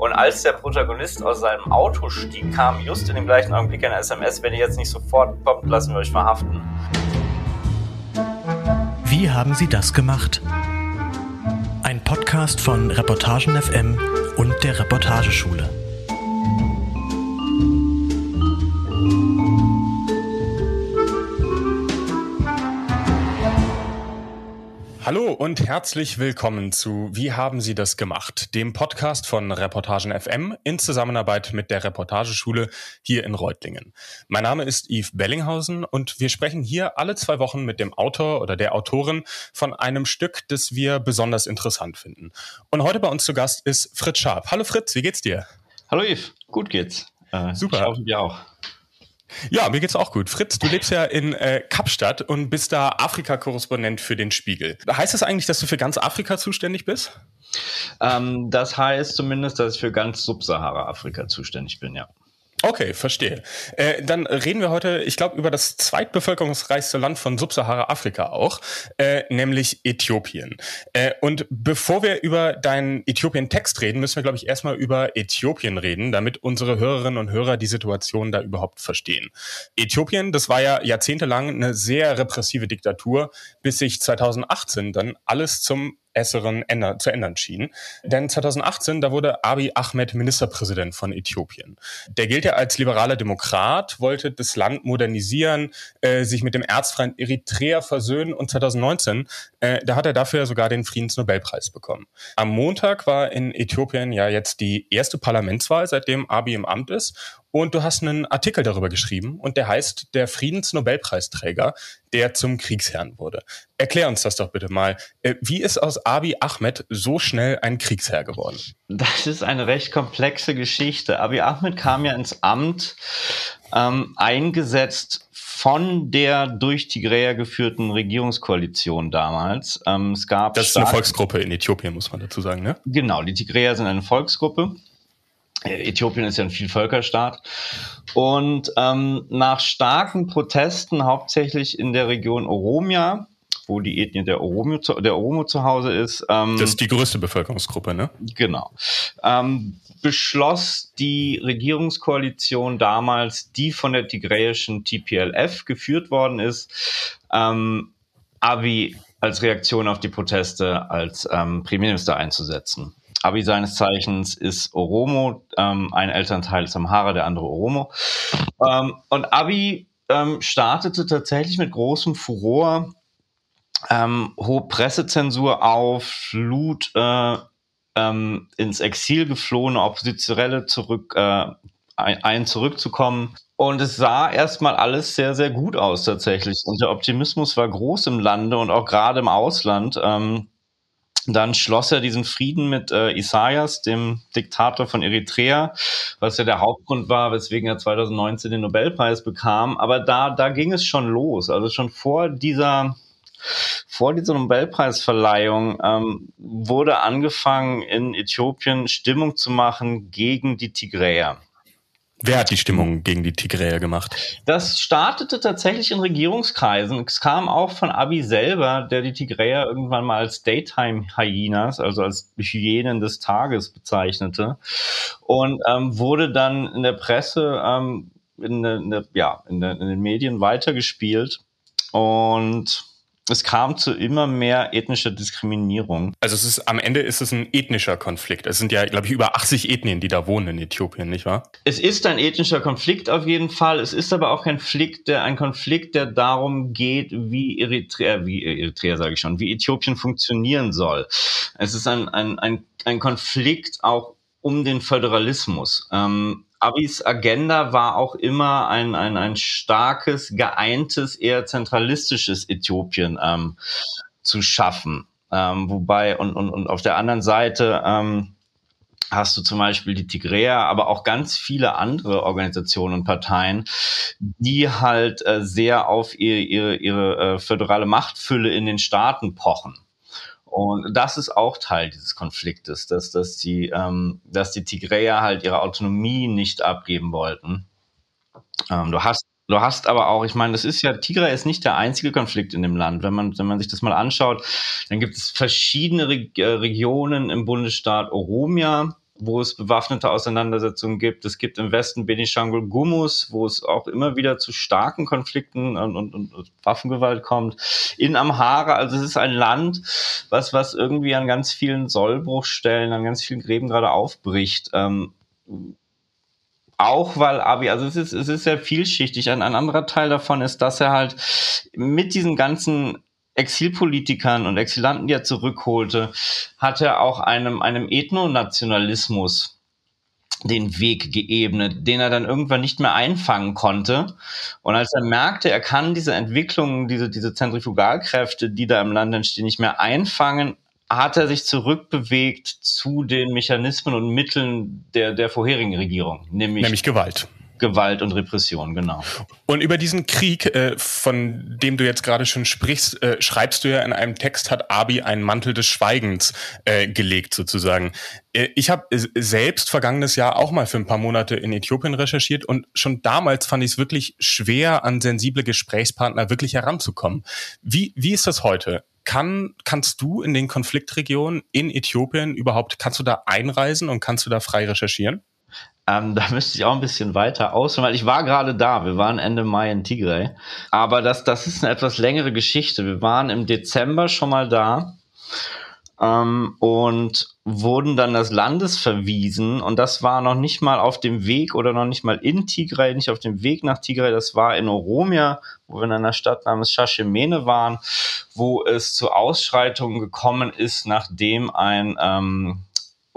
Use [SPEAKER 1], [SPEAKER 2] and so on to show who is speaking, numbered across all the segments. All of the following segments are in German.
[SPEAKER 1] Und als der Protagonist aus seinem Auto stieg, kam just in dem gleichen Augenblick eine SMS, wenn ihr jetzt nicht sofort kommt, lassen wir euch verhaften.
[SPEAKER 2] Wie haben Sie das gemacht? Ein Podcast von Reportagen FM und der Reportageschule.
[SPEAKER 3] Hallo und herzlich willkommen zu Wie haben Sie das gemacht? Dem Podcast von Reportagen FM in Zusammenarbeit mit der Reportageschule hier in Reutlingen. Mein Name ist Yves Bellinghausen und wir sprechen hier alle zwei Wochen mit dem Autor oder der Autorin von einem Stück, das wir besonders interessant finden. Und heute bei uns zu Gast ist Fritz Scharp. Hallo Fritz, wie geht's dir?
[SPEAKER 1] Hallo Yves, gut geht's.
[SPEAKER 3] Äh, Super. Ich hoffe, dir auch. Ja, mir geht's auch gut. Fritz, du lebst ja in äh, Kapstadt und bist da Afrika-Korrespondent für den Spiegel. Heißt das eigentlich, dass du für ganz Afrika zuständig bist?
[SPEAKER 1] Ähm, das heißt zumindest, dass ich für ganz Subsahara-Afrika zuständig bin, ja.
[SPEAKER 3] Okay, verstehe. Äh, dann reden wir heute, ich glaube, über das zweitbevölkerungsreichste Land von Subsahara-Afrika auch, äh, nämlich Äthiopien. Äh, und bevor wir über deinen Äthiopien-Text reden, müssen wir, glaube ich, erstmal über Äthiopien reden, damit unsere Hörerinnen und Hörer die Situation da überhaupt verstehen. Äthiopien, das war ja jahrzehntelang eine sehr repressive Diktatur, bis sich 2018 dann alles zum Besseren ändern, zu ändern schien. Denn 2018, da wurde Abiy Ahmed Ministerpräsident von Äthiopien. Der gilt ja als liberaler Demokrat, wollte das Land modernisieren, äh, sich mit dem Erzfeind Eritrea versöhnen und 2019, äh, da hat er dafür sogar den Friedensnobelpreis bekommen. Am Montag war in Äthiopien ja jetzt die erste Parlamentswahl, seitdem Abiy im Amt ist und du hast einen Artikel darüber geschrieben und der heißt Der Friedensnobelpreisträger, der zum Kriegsherrn wurde. Erklär uns das doch bitte mal. Äh, wie ist aus Abiy Ahmed so schnell ein Kriegsherr geworden?
[SPEAKER 1] Das ist eine recht komplexe Geschichte. Abiy Ahmed kam ja ins Amt ähm, eingesetzt von der durch Tigräer geführten Regierungskoalition damals.
[SPEAKER 3] Ähm, es gab das ist eine Volksgruppe in Äthiopien, muss man dazu sagen, ne?
[SPEAKER 1] Genau, die Tigräer sind eine Volksgruppe. Äh, Äthiopien ist ja ein Vielvölkerstaat. Und ähm, nach starken Protesten, hauptsächlich in der Region Oromia, wo die Ethnie der Oromo zu, der Oromo zu Hause ist.
[SPEAKER 3] Ähm, das ist die größte Bevölkerungsgruppe, ne?
[SPEAKER 1] Genau. Ähm, beschloss die Regierungskoalition damals, die von der tigräischen TPLF geführt worden ist, ähm, Abiy als Reaktion auf die Proteste als ähm, Premierminister einzusetzen. Abi seines Zeichens ist Oromo, ähm, ein Elternteil ist Amhara, der andere Oromo. Ähm, und Abi ähm, startete tatsächlich mit großem Furor, ähm, hohe Pressezensur auf, lud äh, ähm, ins Exil geflohene Oppositionelle zurück, äh, ein, ein zurückzukommen. Und es sah erstmal alles sehr, sehr gut aus tatsächlich. Und der Optimismus war groß im Lande und auch gerade im Ausland. Ähm, dann schloss er diesen Frieden mit äh, Isaias, dem Diktator von Eritrea, was ja der Hauptgrund war, weswegen er 2019 den Nobelpreis bekam. Aber da, da ging es schon los. Also schon vor dieser, vor dieser Nobelpreisverleihung ähm, wurde angefangen, in Äthiopien Stimmung zu machen gegen die Tigräer.
[SPEAKER 3] Wer hat die Stimmung gegen die Tigräer gemacht?
[SPEAKER 1] Das startete tatsächlich in Regierungskreisen. Es kam auch von Abi selber, der die Tigräer irgendwann mal als Daytime-Hyenas, also als Hyänen des Tages bezeichnete. Und ähm, wurde dann in der Presse, ähm, in, in, ja, in, in den Medien weitergespielt. Und es kam zu immer mehr ethnischer Diskriminierung.
[SPEAKER 3] Also es ist am Ende ist es ein ethnischer Konflikt. Es sind ja, glaube ich, über 80 Ethnien, die da wohnen in Äthiopien, nicht wahr?
[SPEAKER 1] Es ist ein ethnischer Konflikt auf jeden Fall. Es ist aber auch ein Konflikt, der, ein Konflikt, der darum geht, wie Eritrea, wie Eritrea sage ich schon, wie Äthiopien funktionieren soll. Es ist ein, ein, ein, ein Konflikt auch um den Föderalismus. Ähm, Abis Agenda war auch immer ein, ein, ein starkes, geeintes, eher zentralistisches Äthiopien ähm, zu schaffen. Ähm, wobei, und, und, und auf der anderen Seite ähm, hast du zum Beispiel die Tigräer, aber auch ganz viele andere Organisationen und Parteien, die halt äh, sehr auf ihre, ihre, ihre äh, föderale Machtfülle in den Staaten pochen. Und das ist auch Teil dieses Konfliktes, dass, dass, die, ähm, dass die Tigräer halt ihre Autonomie nicht abgeben wollten. Ähm, du hast Du hast aber auch, ich meine, das ist ja, Tigray ist nicht der einzige Konflikt in dem Land. Wenn man, wenn man sich das mal anschaut, dann gibt es verschiedene Re äh, Regionen im Bundesstaat Oromia, wo es bewaffnete Auseinandersetzungen gibt. Es gibt im Westen Benishangul Gumus, wo es auch immer wieder zu starken Konflikten und, und, und Waffengewalt kommt. In Amhara, also es ist ein Land, was, was irgendwie an ganz vielen Sollbruchstellen, an ganz vielen Gräben gerade aufbricht. Ähm, auch weil Abi, also es ist, es ist sehr vielschichtig. Ein, ein anderer Teil davon ist, dass er halt mit diesen ganzen Exilpolitikern und Exilanten, die er zurückholte, hat er auch einem, einem Ethnonationalismus den Weg geebnet, den er dann irgendwann nicht mehr einfangen konnte. Und als er merkte, er kann diese Entwicklung, diese, diese Zentrifugalkräfte, die da im Land entstehen, nicht mehr einfangen, hat er sich zurückbewegt zu den Mechanismen und Mitteln der, der vorherigen Regierung,
[SPEAKER 3] nämlich, nämlich Gewalt.
[SPEAKER 1] Gewalt und Repression, genau.
[SPEAKER 3] Und über diesen Krieg, äh, von dem du jetzt gerade schon sprichst, äh, schreibst du ja in einem Text, hat Abi einen Mantel des Schweigens äh, gelegt, sozusagen. Äh, ich habe selbst vergangenes Jahr auch mal für ein paar Monate in Äthiopien recherchiert und schon damals fand ich es wirklich schwer, an sensible Gesprächspartner wirklich heranzukommen. Wie, wie ist das heute? Kann, kannst du in den Konfliktregionen in Äthiopien überhaupt, kannst du da einreisen und kannst du da frei recherchieren?
[SPEAKER 1] Ähm, da müsste ich auch ein bisschen weiter ausholen, weil ich war gerade da. Wir waren Ende Mai in Tigray. Aber das, das ist eine etwas längere Geschichte. Wir waren im Dezember schon mal da ähm, und wurden dann das Landes verwiesen. Und das war noch nicht mal auf dem Weg oder noch nicht mal in Tigray, nicht auf dem Weg nach Tigray. Das war in Oromia, wo wir in einer Stadt namens Shashemene waren, wo es zu Ausschreitungen gekommen ist, nachdem ein ähm,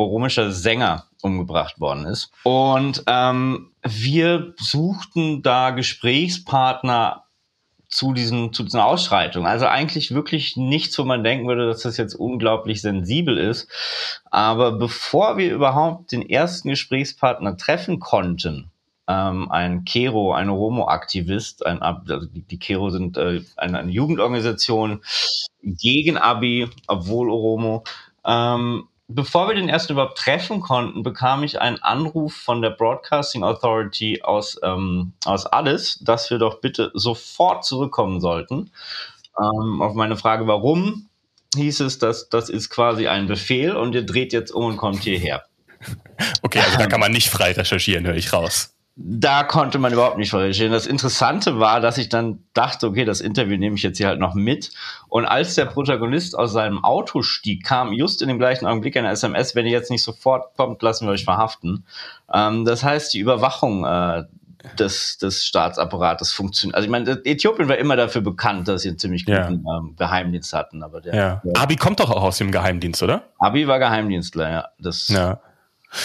[SPEAKER 1] oromischer Sänger umgebracht worden ist. Und ähm, wir suchten da Gesprächspartner zu diesen, zu diesen Ausschreitungen. Also eigentlich wirklich nichts, wo man denken würde, dass das jetzt unglaublich sensibel ist. Aber bevor wir überhaupt den ersten Gesprächspartner treffen konnten, ähm, ein Kero, ein Oromo-Aktivist, ein, also die, die Kero sind äh, eine, eine Jugendorganisation gegen Abi, obwohl Oromo, ähm, bevor wir den ersten überhaupt treffen konnten, bekam ich einen Anruf von der Broadcasting Authority aus, ähm, aus Addis, dass wir doch bitte sofort zurückkommen sollten. Ähm, auf meine Frage, warum, hieß es, dass das ist quasi ein Befehl und ihr dreht jetzt um und kommt hierher.
[SPEAKER 3] Okay, also da kann man nicht frei recherchieren, höre ich raus
[SPEAKER 1] da konnte man überhaupt nicht recherchieren. Das Interessante war, dass ich dann dachte, okay, das Interview nehme ich jetzt hier halt noch mit. Und als der Protagonist aus seinem Auto stieg, kam just in dem gleichen Augenblick eine SMS, wenn ihr jetzt nicht sofort kommt, lassen wir euch verhaften. Ähm, das heißt, die Überwachung äh, des, des Staatsapparates funktioniert. Also ich meine, Äthiopien war immer dafür bekannt, dass sie einen ziemlich guten ja. ähm, Geheimdienst hatten. Aber der,
[SPEAKER 3] ja.
[SPEAKER 1] der,
[SPEAKER 3] Abi kommt doch auch aus dem Geheimdienst, oder?
[SPEAKER 1] Abi war Geheimdienstler, ja. Das,
[SPEAKER 3] ja.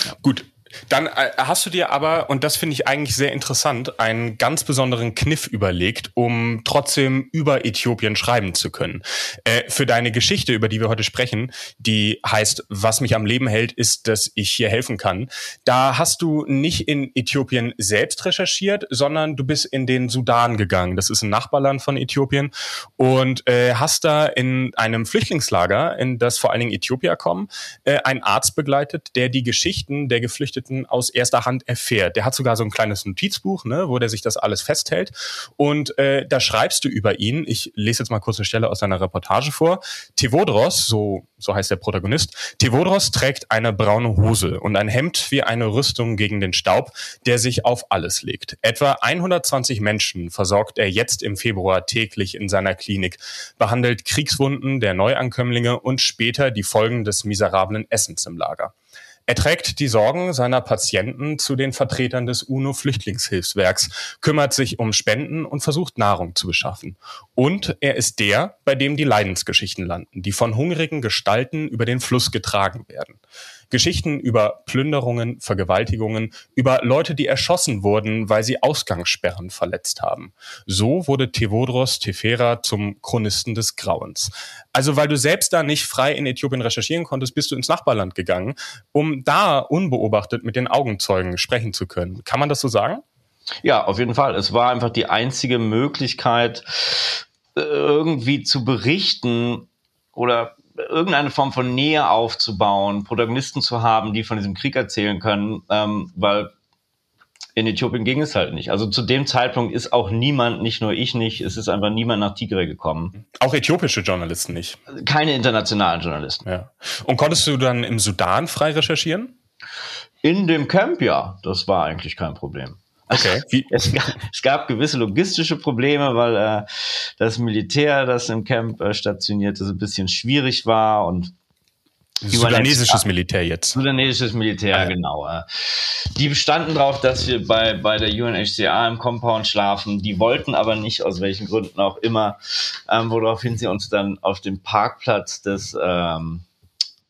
[SPEAKER 3] Ja. Gut, dann äh, hast du dir aber, und das finde ich eigentlich sehr interessant, einen ganz besonderen Kniff überlegt, um trotzdem über Äthiopien schreiben zu können. Äh, für deine Geschichte, über die wir heute sprechen, die heißt, was mich am Leben hält, ist, dass ich hier helfen kann. Da hast du nicht in Äthiopien selbst recherchiert, sondern du bist in den Sudan gegangen. Das ist ein Nachbarland von Äthiopien und äh, hast da in einem Flüchtlingslager, in das vor allen Dingen Äthiopier kommen, äh, einen Arzt begleitet, der die Geschichten der Geflüchteten Geflüchteten aus erster Hand erfährt. Der hat sogar so ein kleines Notizbuch, ne, wo der sich das alles festhält. Und äh, da schreibst du über ihn. Ich lese jetzt mal kurz eine Stelle aus seiner Reportage vor. Tevodros, so, so heißt der Protagonist, Tevodros trägt eine braune Hose und ein Hemd wie eine Rüstung gegen den Staub, der sich auf alles legt. Etwa 120 Menschen versorgt er jetzt im Februar täglich in seiner Klinik, behandelt Kriegswunden der Neuankömmlinge und später die Folgen des miserablen Essens im Lager. Er trägt die Sorgen seiner Patienten zu den Vertretern des UNO-Flüchtlingshilfswerks, kümmert sich um Spenden und versucht Nahrung zu beschaffen. Und er ist der, bei dem die Leidensgeschichten landen, die von hungrigen Gestalten über den Fluss getragen werden. Geschichten über Plünderungen, Vergewaltigungen, über Leute, die erschossen wurden, weil sie Ausgangssperren verletzt haben. So wurde Tevodros Tefera zum Chronisten des Grauens. Also weil du selbst da nicht frei in Äthiopien recherchieren konntest, bist du ins Nachbarland gegangen, um da unbeobachtet mit den Augenzeugen sprechen zu können. Kann man das so sagen?
[SPEAKER 1] Ja, auf jeden Fall. Es war einfach die einzige Möglichkeit, äh, irgendwie zu berichten oder irgendeine Form von Nähe aufzubauen, Protagonisten zu haben, die von diesem Krieg erzählen können, ähm, weil in Äthiopien ging es halt nicht. Also zu dem Zeitpunkt ist auch niemand, nicht nur ich nicht, es ist einfach niemand nach Tigray gekommen.
[SPEAKER 3] Auch äthiopische Journalisten nicht?
[SPEAKER 1] Keine internationalen Journalisten.
[SPEAKER 3] Ja. Und konntest du dann im Sudan frei recherchieren?
[SPEAKER 1] In dem Camp, ja, das war eigentlich kein Problem. Okay. Es, gab, es gab gewisse logistische Probleme, weil äh, das Militär, das im Camp äh, stationiert ist, ein bisschen schwierig war und
[SPEAKER 3] Sudanesisches Militär jetzt.
[SPEAKER 1] Sudanesisches Militär, ja. genau. Die bestanden darauf, dass wir bei, bei der UNHCR im Compound schlafen. Die wollten aber nicht, aus welchen Gründen auch immer, ähm, woraufhin sie uns dann auf dem Parkplatz des, ähm,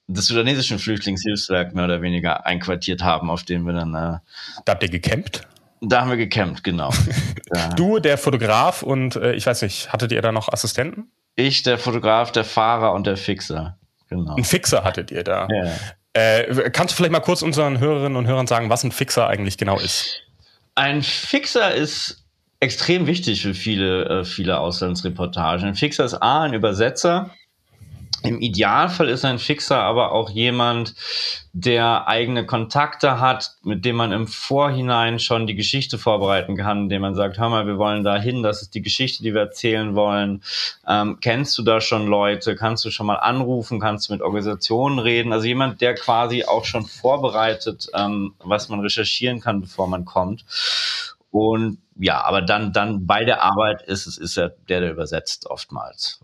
[SPEAKER 1] des sudanesischen Flüchtlingshilfswerk mehr oder weniger einquartiert haben, auf dem wir dann. Äh,
[SPEAKER 3] da habt ihr gecampt?
[SPEAKER 1] Da haben wir gecampt, genau.
[SPEAKER 3] du, der Fotograf und äh, ich weiß nicht, hattet ihr da noch Assistenten?
[SPEAKER 1] Ich, der Fotograf, der Fahrer und der Fixer.
[SPEAKER 3] Genau. Ein Fixer hattet ihr da. Ja. Äh, kannst du vielleicht mal kurz unseren Hörerinnen und Hörern sagen, was ein Fixer eigentlich genau ist?
[SPEAKER 1] Ein Fixer ist extrem wichtig für viele, äh, viele Auslandsreportagen. Ein Fixer ist A, ein Übersetzer. Im Idealfall ist ein Fixer aber auch jemand, der eigene Kontakte hat, mit dem man im Vorhinein schon die Geschichte vorbereiten kann, indem man sagt, hör mal, wir wollen da hin, das ist die Geschichte, die wir erzählen wollen. Ähm, kennst du da schon Leute? Kannst du schon mal anrufen? Kannst du mit Organisationen reden? Also jemand, der quasi auch schon vorbereitet, ähm, was man recherchieren kann, bevor man kommt. Und ja, aber dann, dann bei der Arbeit ist es, ist er der, der übersetzt oftmals.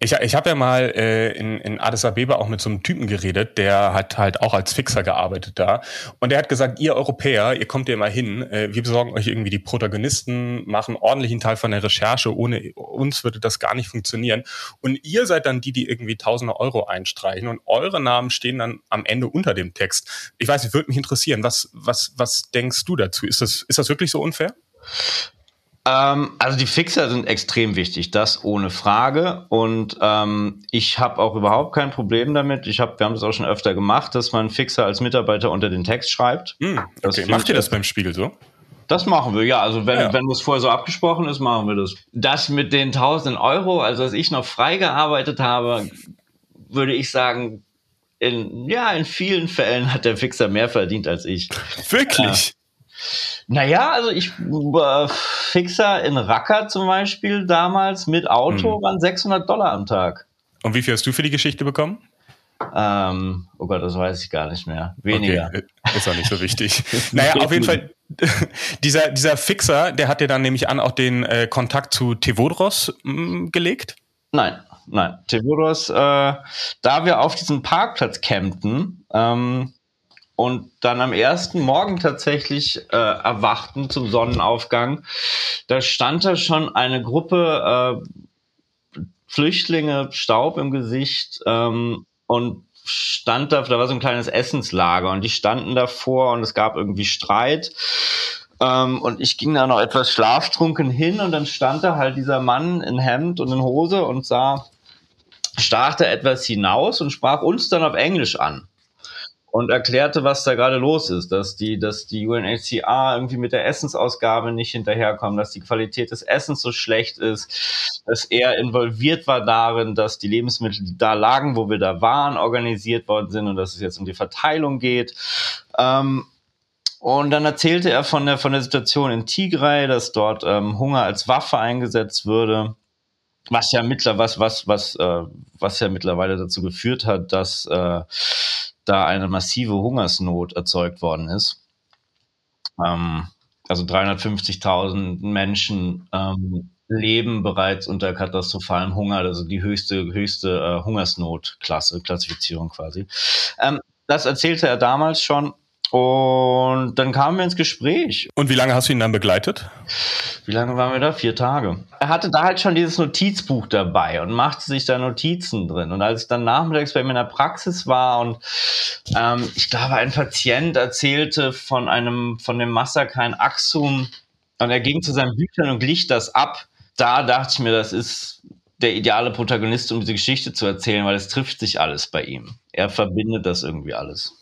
[SPEAKER 3] Ich, ich habe ja mal äh, in, in Addis Abeba auch mit so einem Typen geredet, der hat halt auch als Fixer gearbeitet da. Und der hat gesagt, ihr Europäer, ihr kommt ja mal hin, äh, wir besorgen euch irgendwie die Protagonisten, machen ordentlichen Teil von der Recherche, ohne uns würde das gar nicht funktionieren. Und ihr seid dann die, die irgendwie tausende Euro einstreichen und eure Namen stehen dann am Ende unter dem Text. Ich weiß, es würde mich interessieren, was, was, was denkst du dazu? Ist das, ist das wirklich so unfair?
[SPEAKER 1] Ähm, also die Fixer sind extrem wichtig, das ohne Frage. Und ähm, ich habe auch überhaupt kein Problem damit. Ich hab, wir haben das auch schon öfter gemacht, dass man Fixer als Mitarbeiter unter den Text schreibt.
[SPEAKER 3] Hm, okay. Macht ihr das beim Spiegel so?
[SPEAKER 1] Das machen wir, ja. Also wenn, ja. wenn es vorher so abgesprochen ist, machen wir das. Das mit den 1000 Euro, also als ich noch frei gearbeitet habe, würde ich sagen, in, ja, in vielen Fällen hat der Fixer mehr verdient als ich.
[SPEAKER 3] Wirklich?
[SPEAKER 1] Naja, also ich äh, Fixer in Racker zum Beispiel damals mit Auto hm. waren 600 Dollar am Tag.
[SPEAKER 3] Und wie viel hast du für die Geschichte bekommen?
[SPEAKER 1] Ähm, oh Gott, das weiß ich gar nicht mehr. Weniger. Okay,
[SPEAKER 3] äh, ist auch nicht so wichtig. naja, auf jeden Fall, dieser, dieser Fixer, der hat dir dann nämlich an auch den äh, Kontakt zu Tevodros mh, mm, gelegt?
[SPEAKER 1] Nein, nein. Tevodros, äh, da wir auf diesem Parkplatz campten, ähm, und dann am ersten Morgen tatsächlich äh, erwachten zum Sonnenaufgang, da stand da schon eine Gruppe äh, Flüchtlinge, Staub im Gesicht ähm, und stand da, da war so ein kleines Essenslager und die standen davor und es gab irgendwie Streit. Ähm, und ich ging da noch etwas schlaftrunken hin und dann stand da halt dieser Mann in Hemd und in Hose und sah, starrte etwas hinaus und sprach uns dann auf Englisch an und erklärte, was da gerade los ist, dass die, dass die UNHCR irgendwie mit der Essensausgabe nicht hinterherkommen, dass die Qualität des Essens so schlecht ist, dass er involviert war darin, dass die Lebensmittel, die da lagen, wo wir da waren, organisiert worden sind und dass es jetzt um die Verteilung geht. Ähm, und dann erzählte er von der, von der Situation in Tigray, dass dort ähm, Hunger als Waffe eingesetzt würde was ja mittlerweile was was was äh, was ja mittlerweile dazu geführt hat, dass äh, da eine massive Hungersnot erzeugt worden ist. Ähm, also 350.000 Menschen ähm, leben bereits unter katastrophalem Hunger, also die höchste, höchste äh, Hungersnotklasse, Klassifizierung quasi. Ähm, das erzählte er damals schon und dann kamen wir ins Gespräch.
[SPEAKER 3] Und wie lange hast du ihn dann begleitet?
[SPEAKER 1] Wie lange waren wir da? Vier Tage. Er hatte da halt schon dieses Notizbuch dabei und machte sich da Notizen drin. Und als ich dann nachmittags bei mir in der Praxis war und ähm, ich glaube, ein Patient erzählte von einem, von dem Massaker in Axum und er ging zu seinen Büchern und glich das ab. Da dachte ich mir, das ist der ideale Protagonist, um diese Geschichte zu erzählen, weil es trifft sich alles bei ihm. Er verbindet das irgendwie alles.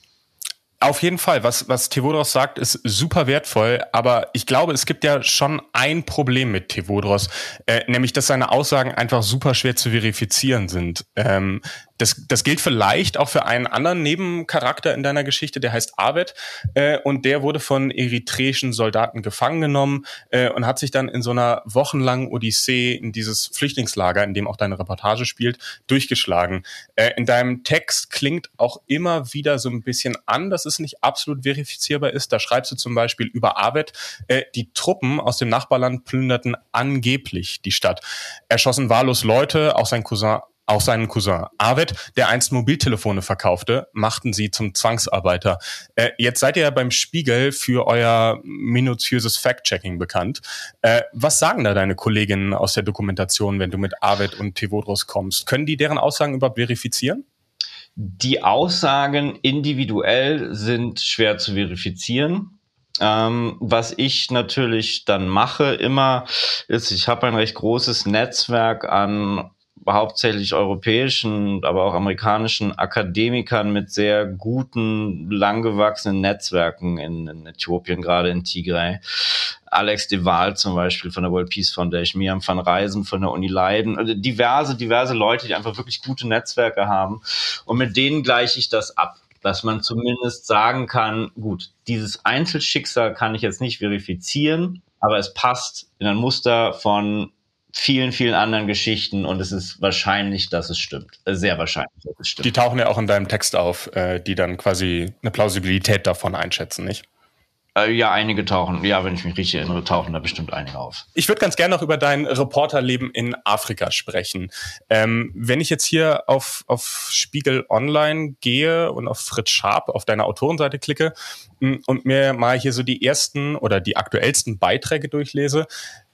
[SPEAKER 3] Auf jeden Fall, was, was Tevodros sagt, ist super wertvoll, aber ich glaube, es gibt ja schon ein Problem mit Tevodros, äh, nämlich, dass seine Aussagen einfach super schwer zu verifizieren sind. Ähm, Das, das gilt vielleicht auch für einen anderen Nebencharakter in deiner Geschichte, der heißt Arvid äh, und der wurde von eritreischen Soldaten gefangen genommen äh, und hat sich dann in so einer wochenlangen Odyssee in dieses Flüchtlingslager, in dem auch deine Reportage spielt, durchgeschlagen. Äh, in deinem Text klingt auch immer wieder so ein bisschen an, dass es nicht absolut verifizierbar ist. Da schreibst du zum Beispiel über Arvid, äh, die Truppen aus dem Nachbarland plünderten angeblich die Stadt, erschossen wahllos Leute, auch sein Cousin auch seinen Cousin Arvid, der einst Mobiltelefone verkaufte, machten sie zum Zwangsarbeiter. Äh, jetzt seid ihr ja beim Spiegel für euer minutiöses Fact-Checking bekannt. Äh, was sagen da deine Kolleginnen aus der Dokumentation, wenn du mit Arvid und Tevodros kommst? Können die deren Aussagen überhaupt verifizieren?
[SPEAKER 1] Die Aussagen individuell sind schwer zu verifizieren. Ähm, was ich natürlich dann mache immer, ist, ich habe ein recht großes Netzwerk an hauptsächlich europäischen, aber auch amerikanischen Akademikern mit sehr guten, langgewachsenen Netzwerken in, in Äthiopien, gerade in Tigray. Alex de Waal zum Beispiel von der World Peace Foundation, Miriam van Reisen von der Uni Leiden, also diverse, diverse Leute, die einfach wirklich gute Netzwerke haben. Und mit denen gleiche ich das ab dass man zumindest sagen kann, gut, dieses Einzelschicksal kann ich jetzt nicht verifizieren, aber es passt in ein Muster von vielen, vielen anderen Geschichten und es ist wahrscheinlich, dass es stimmt. Äh, sehr wahrscheinlich, dass es stimmt.
[SPEAKER 3] Die tauchen ja auch in deinem Text auf, äh, die dann quasi eine Plausibilität davon einschätzen, nicht?
[SPEAKER 1] Äh, ja, einige tauchen, ja, wenn ich mich richtig erinnere, tauchen da bestimmt einige auf.
[SPEAKER 3] Ich würde ganz gerne noch über dein Reporterleben in Afrika sprechen. Ähm, wenn ich jetzt hier auf, auf Spiegel Online gehe und auf Fritz Sharp auf deiner Autorenseite klicke mm, und mir mal hier so die ersten oder die aktuellsten Beiträge durchlese,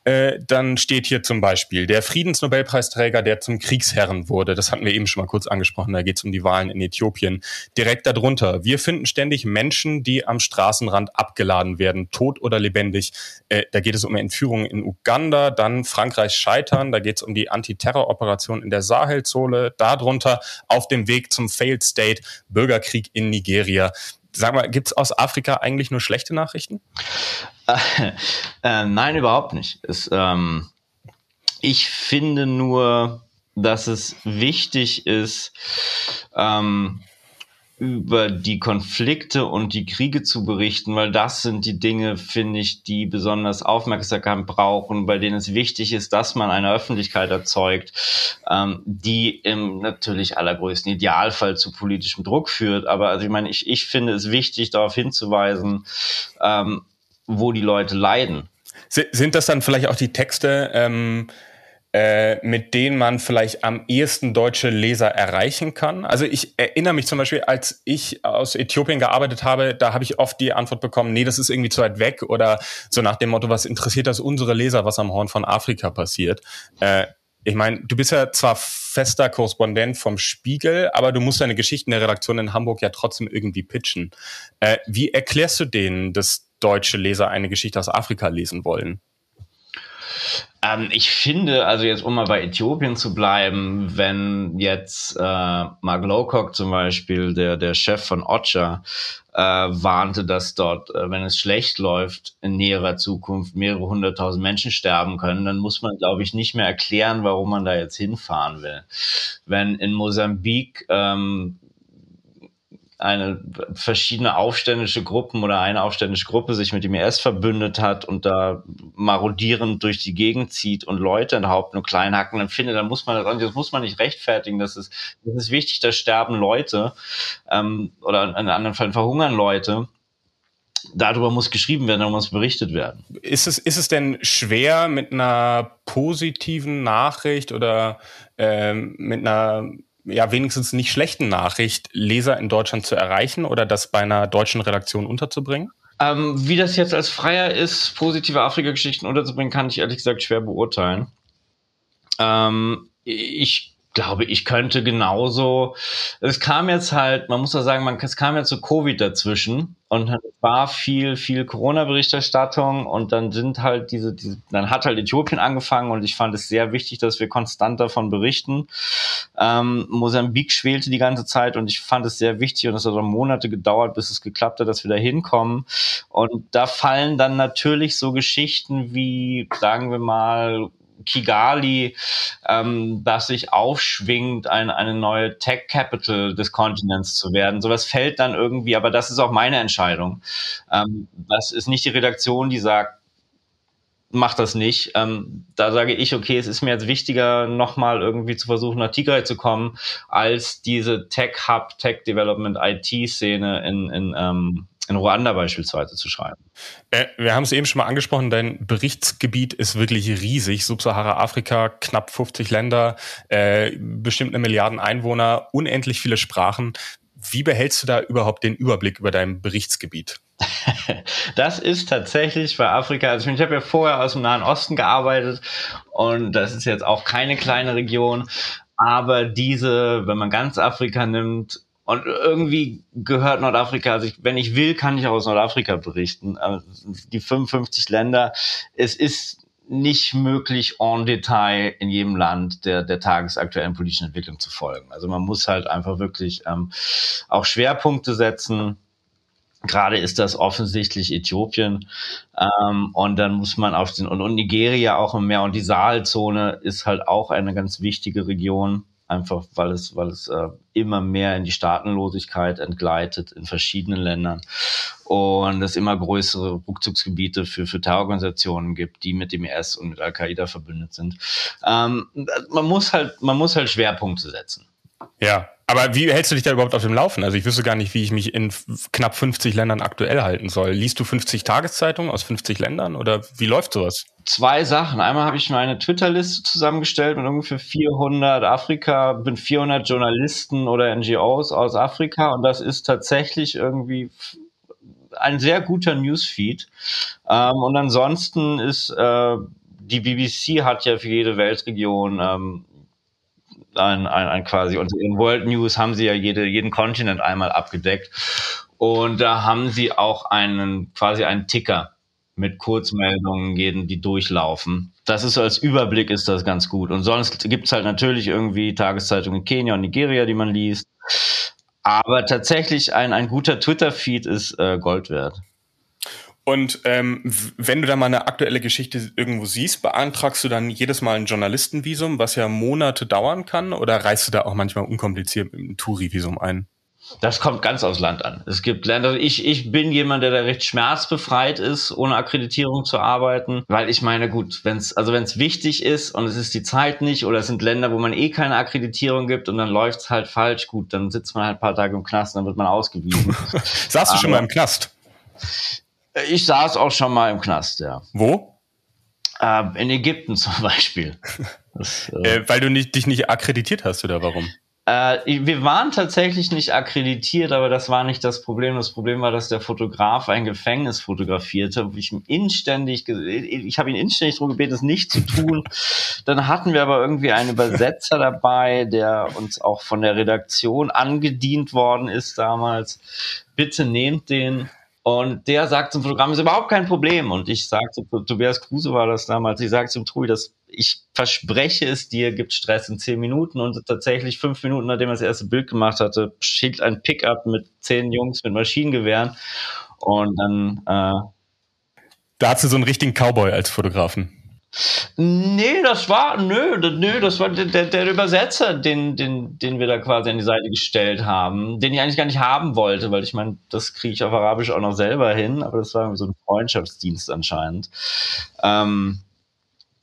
[SPEAKER 3] äh, dann steht hier zum Beispiel der Friedensnobelpreisträger, der zum Kriegsherren wurde. Das hatten wir eben schon mal kurz angesprochen. Da geht es um die Wahlen in Äthiopien. Direkt darunter. Wir finden ständig Menschen, die am Straßenrand abgeladen werden, tot oder lebendig. Äh, da geht es um Entführungen in Uganda, dann Frankreichs Scheitern. Da geht es um die Antiterroroperation in der Sahelzone. Darunter auf dem Weg zum Failed State, Bürgerkrieg in Nigeria. Sag mal, gibt's aus Afrika eigentlich nur schlechte Nachrichten?
[SPEAKER 1] Äh, nein, überhaupt nicht. Es, ähm, ich finde nur, dass es wichtig ist, ähm, über die Konflikte und die Kriege zu berichten, weil das sind die Dinge, finde ich, die besonders Aufmerksamkeit brauchen, bei denen es wichtig ist, dass man eine Öffentlichkeit erzeugt, ähm, die im natürlich allergrößten Idealfall zu politischem Druck führt. Aber also ich meine, ich, ich finde es wichtig, darauf hinzuweisen, ähm, wo die Leute leiden.
[SPEAKER 3] Sind das dann vielleicht auch die Texte, ähm, äh, mit denen man vielleicht am ehesten deutsche Leser erreichen kann? Also ich erinnere mich zum Beispiel, als ich aus Äthiopien gearbeitet habe, da habe ich oft die Antwort bekommen, nee, das ist irgendwie zu weit weg oder so nach dem Motto, was interessiert das unsere Leser, was am Horn von Afrika passiert? Äh, ich meine, du bist ja zwar fester Korrespondent vom Spiegel, aber du musst deine Geschichten der Redaktion in Hamburg ja trotzdem irgendwie pitchen. Äh, wie erklärst du denen, dass deutsche Leser eine Geschichte aus Afrika lesen wollen?
[SPEAKER 1] Ähm, ich finde, also jetzt um mal bei Äthiopien zu bleiben, wenn jetzt äh, Mark Lowcock zum Beispiel, der, der Chef von OCHA, äh, warnte, dass dort, äh, wenn es schlecht läuft, in näherer Zukunft mehrere hunderttausend Menschen sterben können, dann muss man, glaube ich, nicht mehr erklären, warum man da jetzt hinfahren will. Wenn in Mosambik ähm, eine verschiedene aufständische Gruppen oder eine aufständische Gruppe sich mit dem IS verbündet hat und da marodierend durch die Gegend zieht und Leute enthaupten und klein hacken, dann muss man das muss man nicht rechtfertigen. Das ist, das ist wichtig, da sterben Leute ähm, oder in anderen Fällen verhungern Leute darüber muss geschrieben werden, darüber muss berichtet werden.
[SPEAKER 3] Ist es, ist es denn schwer mit einer positiven Nachricht oder ähm, mit einer ja wenigstens nicht schlechten Nachricht Leser in Deutschland zu erreichen oder das bei einer deutschen Redaktion unterzubringen?
[SPEAKER 1] Ähm, wie das jetzt als Freier ist, positive Afrika-Geschichten unterzubringen, kann ich ehrlich gesagt schwer beurteilen. Ähm, ich glaube, ich könnte genauso. Es kam jetzt halt, man muss ja sagen, man, es kam jetzt so Covid dazwischen und es war viel, viel Corona-Berichterstattung und dann sind halt diese, diese, dann hat halt Äthiopien angefangen und ich fand es sehr wichtig, dass wir konstant davon berichten. Ähm, Mosambik schwelte die ganze Zeit und ich fand es sehr wichtig und es hat auch Monate gedauert, bis es geklappt hat, dass wir da hinkommen. Und da fallen dann natürlich so Geschichten wie, sagen wir mal, Kigali, ähm, das sich aufschwingt, ein, eine neue Tech Capital des Kontinents zu werden. Sowas fällt dann irgendwie, aber das ist auch meine Entscheidung. Ähm, das ist nicht die Redaktion, die sagt, mach das nicht. Ähm, da sage ich, okay, es ist mir jetzt wichtiger, nochmal irgendwie zu versuchen, nach Tigray zu kommen, als diese Tech-Hub, Tech-Development, IT-Szene in, in, ähm, in Ruanda beispielsweise zu schreiben.
[SPEAKER 3] Äh, wir haben es eben schon mal angesprochen, dein Berichtsgebiet ist wirklich riesig. Subsahara-Afrika, knapp 50 Länder, äh, bestimmt eine Milliarden Einwohner, unendlich viele Sprachen. Wie behältst du da überhaupt den Überblick über dein Berichtsgebiet?
[SPEAKER 1] Das ist tatsächlich bei Afrika, also ich, ich habe ja vorher aus dem Nahen Osten gearbeitet und das ist jetzt auch keine kleine Region, aber diese, wenn man ganz Afrika nimmt, und irgendwie gehört Nordafrika, also ich, wenn ich will, kann ich auch aus Nordafrika berichten. Also die 55 Länder, es ist nicht möglich, en Detail in jedem Land der, der tagesaktuellen politischen Entwicklung zu folgen. Also man muss halt einfach wirklich ähm, auch Schwerpunkte setzen. Gerade ist das offensichtlich Äthiopien. Ähm, und dann muss man auf den, und, und Nigeria auch im Meer und die Sahelzone ist halt auch eine ganz wichtige Region einfach weil es, weil es äh, immer mehr in die Staatenlosigkeit entgleitet in verschiedenen Ländern und es immer größere Rückzugsgebiete für, für Terrororganisationen gibt, die mit dem IS und mit Al-Qaida verbündet sind. Ähm, man muss halt, man muss halt Schwerpunkte setzen.
[SPEAKER 3] Ja, aber wie hältst du dich da überhaupt auf dem Laufen? Also ich wüsste gar nicht, wie ich mich in knapp 50 Ländern aktuell halten soll. Liest du 50 Tageszeitungen aus 50 Ländern oder wie läuft sowas?
[SPEAKER 1] Zwei Sachen. Einmal habe ich mir eine Twitter-Liste zusammengestellt mit ungefähr 400 Afrika, bin 400 Journalisten oder NGOs aus Afrika und das ist tatsächlich irgendwie ein sehr guter Newsfeed. Ähm, und ansonsten ist äh, die BBC hat ja für jede Weltregion ähm, ein, ein, ein quasi, und in World News haben sie ja jede, jeden Kontinent einmal abgedeckt. Und da haben sie auch einen, quasi einen Ticker mit Kurzmeldungen, jeden, die durchlaufen. Das ist so als Überblick ist das ganz gut. Und sonst gibt's halt natürlich irgendwie Tageszeitungen in Kenia und Nigeria, die man liest. Aber tatsächlich ein, ein guter Twitter-Feed ist äh, Gold wert.
[SPEAKER 3] Und ähm, wenn du da mal eine aktuelle Geschichte irgendwo siehst, beantragst du dann jedes Mal ein Journalistenvisum, was ja Monate dauern kann, oder reißt du da auch manchmal unkompliziert mit einem Touri-Visum ein?
[SPEAKER 1] Das kommt ganz aufs Land an. Es gibt Länder, ich, ich bin jemand, der da recht schmerzbefreit ist, ohne Akkreditierung zu arbeiten, weil ich meine, gut, wenn es also wenn es wichtig ist und es ist die Zeit nicht oder es sind Länder, wo man eh keine Akkreditierung gibt und dann läuft's halt falsch, gut, dann sitzt man halt ein paar Tage im Knast und dann wird man ausgewiesen.
[SPEAKER 3] Saßt du schon mal im Knast?
[SPEAKER 1] Ich saß auch schon mal im Knast, ja.
[SPEAKER 3] Wo?
[SPEAKER 1] Äh, in Ägypten zum Beispiel.
[SPEAKER 3] Das, äh, äh, weil du nicht, dich nicht akkreditiert hast, oder warum?
[SPEAKER 1] Äh, wir waren tatsächlich nicht akkreditiert, aber das war nicht das Problem. Das Problem war, dass der Fotograf ein Gefängnis fotografierte. Ich inständig, ich habe ihn inständig darum gebeten, es nicht zu tun. Dann hatten wir aber irgendwie einen Übersetzer dabei, der uns auch von der Redaktion angedient worden ist damals. Bitte nehmt den und der sagt zum Programm, ist überhaupt kein Problem. Und ich sagte, Tobias Kruse war das damals, ich sagte zum Trui, dass ich verspreche es dir, gibt Stress in zehn Minuten. Und tatsächlich fünf Minuten, nachdem er das erste Bild gemacht hatte, schickt ein Pickup mit zehn Jungs mit Maschinengewehren. Und dann, äh,
[SPEAKER 3] Da hast du so einen richtigen Cowboy als Fotografen.
[SPEAKER 1] Nee, das war, nö, nö, das war der, der Übersetzer, den, den, den wir da quasi an die Seite gestellt haben, den ich eigentlich gar nicht haben wollte, weil ich meine, das kriege ich auf Arabisch auch noch selber hin, aber das war so ein Freundschaftsdienst anscheinend. Ähm,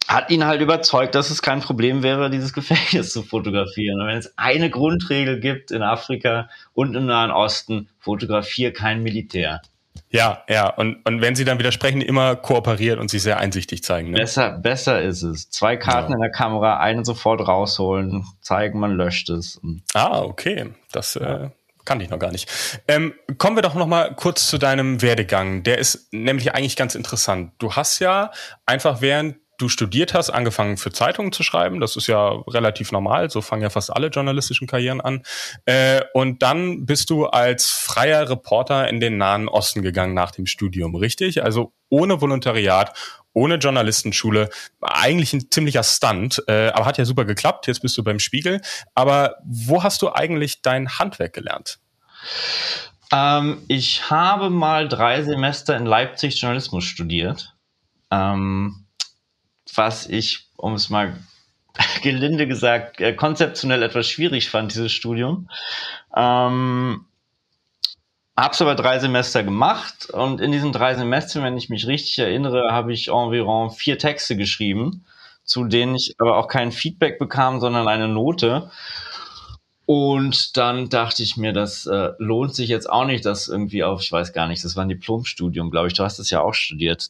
[SPEAKER 1] hat ihn halt überzeugt, dass es kein Problem wäre, dieses Gefängnis zu fotografieren. Und wenn es eine Grundregel gibt in Afrika und im Nahen Osten, fotografier kein Militär.
[SPEAKER 3] Ja, ja. Und, und wenn sie dann widersprechen, immer kooperieren und sich sehr einsichtig zeigen.
[SPEAKER 1] Ne? Besser, besser ist es. Zwei Karten ja. in der Kamera, eine sofort rausholen, zeigen, man löscht es.
[SPEAKER 3] Ah, okay. Das äh, kannte ich noch gar nicht. Ähm, kommen wir doch noch mal kurz zu deinem Werdegang. Der ist nämlich eigentlich ganz interessant. Du hast ja einfach während du studiert hast, angefangen für Zeitungen zu schreiben. Das ist ja relativ normal. So fangen ja fast alle journalistischen Karrieren an. Äh, und dann bist du als freier Reporter in den Nahen Osten gegangen nach dem Studium, richtig? Also ohne Volontariat, ohne Journalistenschule. Eigentlich ein ziemlicher Stunt, äh, aber hat ja super geklappt. Jetzt bist du beim Spiegel. Aber wo hast du eigentlich dein Handwerk gelernt?
[SPEAKER 1] Ähm, ich habe mal drei Semester in Leipzig Journalismus studiert. Ähm, was ich, um es mal gelinde gesagt, äh, konzeptionell etwas schwierig fand, dieses Studium. Ähm, Hab's aber drei Semester gemacht und in diesen drei Semestern, wenn ich mich richtig erinnere, habe ich environ vier Texte geschrieben, zu denen ich aber auch kein Feedback bekam, sondern eine Note. Und dann dachte ich mir, das äh, lohnt sich jetzt auch nicht, das irgendwie auf, ich weiß gar nicht, das war ein Diplomstudium, glaube ich. Du hast das ja auch studiert.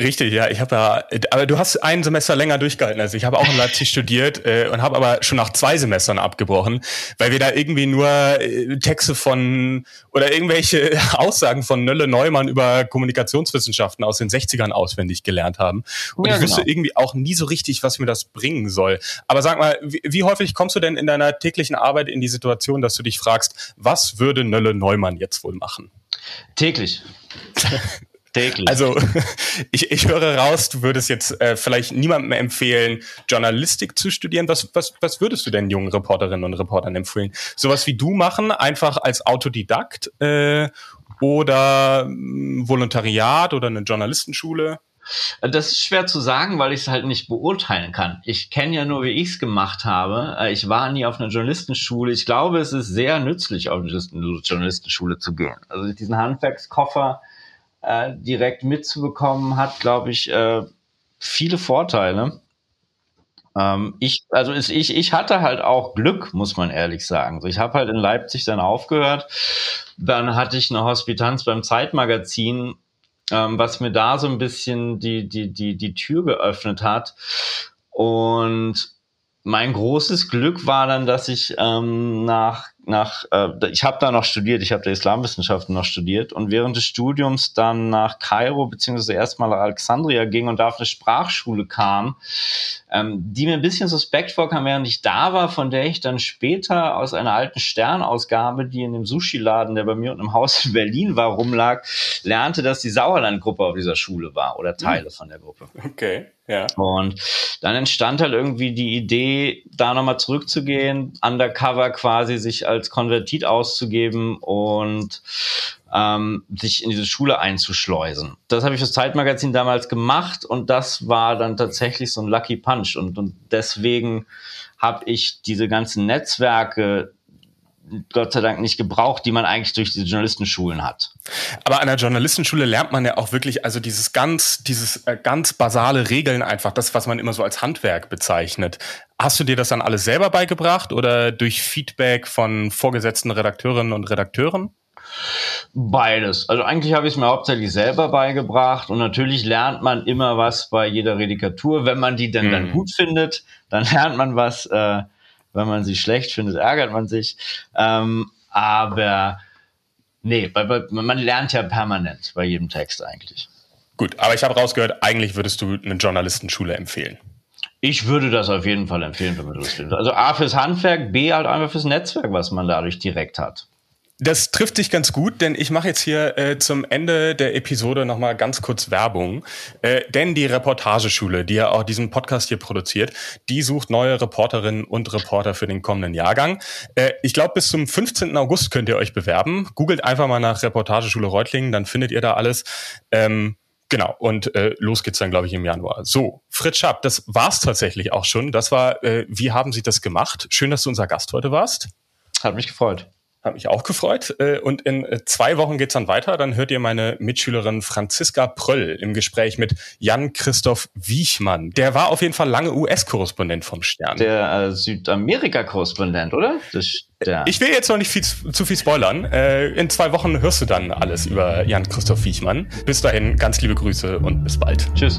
[SPEAKER 3] Richtig, ja. Ich habe ja, aber du hast ein Semester länger durchgehalten als ich. habe auch in Leipzig studiert äh, und habe aber schon nach zwei Semestern abgebrochen, weil wir da irgendwie nur äh, Texte von oder irgendwelche Aussagen von Nölle Neumann über Kommunikationswissenschaften aus den 60ern auswendig gelernt haben. Und ja, ich wusste genau. irgendwie auch nie so richtig, was mir das bringen soll. Aber sag mal, wie, wie häufig kommst du denn in deiner täglichen Arbeit in die Situation, dass du dich fragst, was würde Nölle Neumann jetzt wohl machen?
[SPEAKER 1] Täglich.
[SPEAKER 3] Täglich. Also ich, ich höre raus, du würdest jetzt äh, vielleicht niemandem mehr empfehlen, Journalistik zu studieren. Was, was, was würdest du denn jungen Reporterinnen und Reportern empfehlen? Sowas wie du machen, einfach als Autodidakt äh, oder äh, Volontariat oder eine Journalistenschule?
[SPEAKER 1] Das ist schwer zu sagen, weil ich es halt nicht beurteilen kann. Ich kenne ja nur, wie ich es gemacht habe. Äh, ich war nie auf einer Journalistenschule. Ich glaube, es ist sehr nützlich, auf eine Journalistenschule zu gehen. Also diesen Handwerkskoffer äh, direkt mitzubekommen, hat, glaube ich, äh, viele Vorteile. Ähm, ich, also ist, ich, ich hatte halt auch Glück, muss man ehrlich sagen. Ich habe halt in Leipzig dann aufgehört. Dann hatte ich eine Hospitanz beim Zeitmagazin, ähm, was mir da so ein bisschen die, die, die, die Tür geöffnet hat. Und mein großes Glück war dann, dass ich ähm, nach nach, äh, ich habe da noch studiert, ich habe da Islamwissenschaften noch studiert und während des Studiums dann nach Kairo beziehungsweise erstmal nach Alexandria ging und da auf eine Sprachschule kam, ähm, die mir ein bisschen suspekt vorkam, während ich da war, von der ich dann später aus einer alten Sternausgabe, die in dem Sushi-Laden, der bei mir unten im Haus in Berlin war, rumlag, lernte, dass die Sauerland-Gruppe auf dieser Schule war oder Teile hm. von der Gruppe.
[SPEAKER 3] Okay. Ja.
[SPEAKER 1] Und dann entstand halt irgendwie die Idee, da nochmal zurückzugehen, undercover quasi sich als Konvertit auszugeben und ähm, sich in diese Schule einzuschleusen. Das habe ich fürs Zeitmagazin damals gemacht und das war dann tatsächlich so ein Lucky Punch und, und deswegen habe ich diese ganzen Netzwerke Gott sei Dank nicht gebraucht, die man eigentlich durch die Journalistenschulen hat.
[SPEAKER 3] Aber an der Journalistenschule lernt man ja auch wirklich, also dieses ganz, dieses äh, ganz basale Regeln einfach, das, was man immer so als Handwerk bezeichnet. Hast du dir das dann alles selber beigebracht oder durch Feedback von vorgesetzten Redakteurinnen und Redakteuren?
[SPEAKER 1] Beides. Also eigentlich habe ich es mir hauptsächlich selber beigebracht und natürlich lernt man immer was bei jeder Redikatur. Wenn man die denn hm. dann gut findet, dann lernt man was. Äh, wenn man sie schlecht findet, ärgert man sich. Ähm, aber nee, bei, bei, man lernt ja permanent bei jedem Text eigentlich.
[SPEAKER 3] Gut, aber ich habe rausgehört, eigentlich würdest du eine Journalistenschule empfehlen.
[SPEAKER 1] Ich würde das auf jeden Fall empfehlen, wenn man das findet. Also A fürs Handwerk, B halt einfach fürs Netzwerk, was man dadurch direkt hat.
[SPEAKER 3] Das trifft sich ganz gut, denn ich mache jetzt hier äh, zum Ende der Episode nochmal ganz kurz Werbung. Äh, denn die Reportageschule, die ja auch diesen Podcast hier produziert, die sucht neue Reporterinnen und Reporter für den kommenden Jahrgang. Äh, ich glaube, bis zum 15. August könnt ihr euch bewerben. Googelt einfach mal nach Reportageschule Reutlingen, dann findet ihr da alles. Ähm, Genau, und äh, los geht's dann, glaube ich, im Januar. So, Fritz Schapp, das war's tatsächlich auch schon. Das war, äh, wie haben Sie das gemacht? Schön, dass du unser Gast heute warst.
[SPEAKER 1] Hat mich gefreut.
[SPEAKER 3] Hat mich auch gefreut. Äh, und in äh, zwei Wochen geht's dann weiter. Dann hört ihr meine Mitschülerin Franziska Pröll im Gespräch mit Jan-Christoph Wiechmann. Der war auf jeden Fall lange US-Korrespondent vom Stern.
[SPEAKER 1] Der äh, Südamerika-Korrespondent, oder? Das,
[SPEAKER 3] der. Ich will jetzt noch nicht viel, zu viel spoilern. Äh, in zwei Wochen hörst du dann alles über Jan-Christoph Wiechmann. Bis dahin, ganz liebe Grüße und bis bald.
[SPEAKER 1] Tschüss.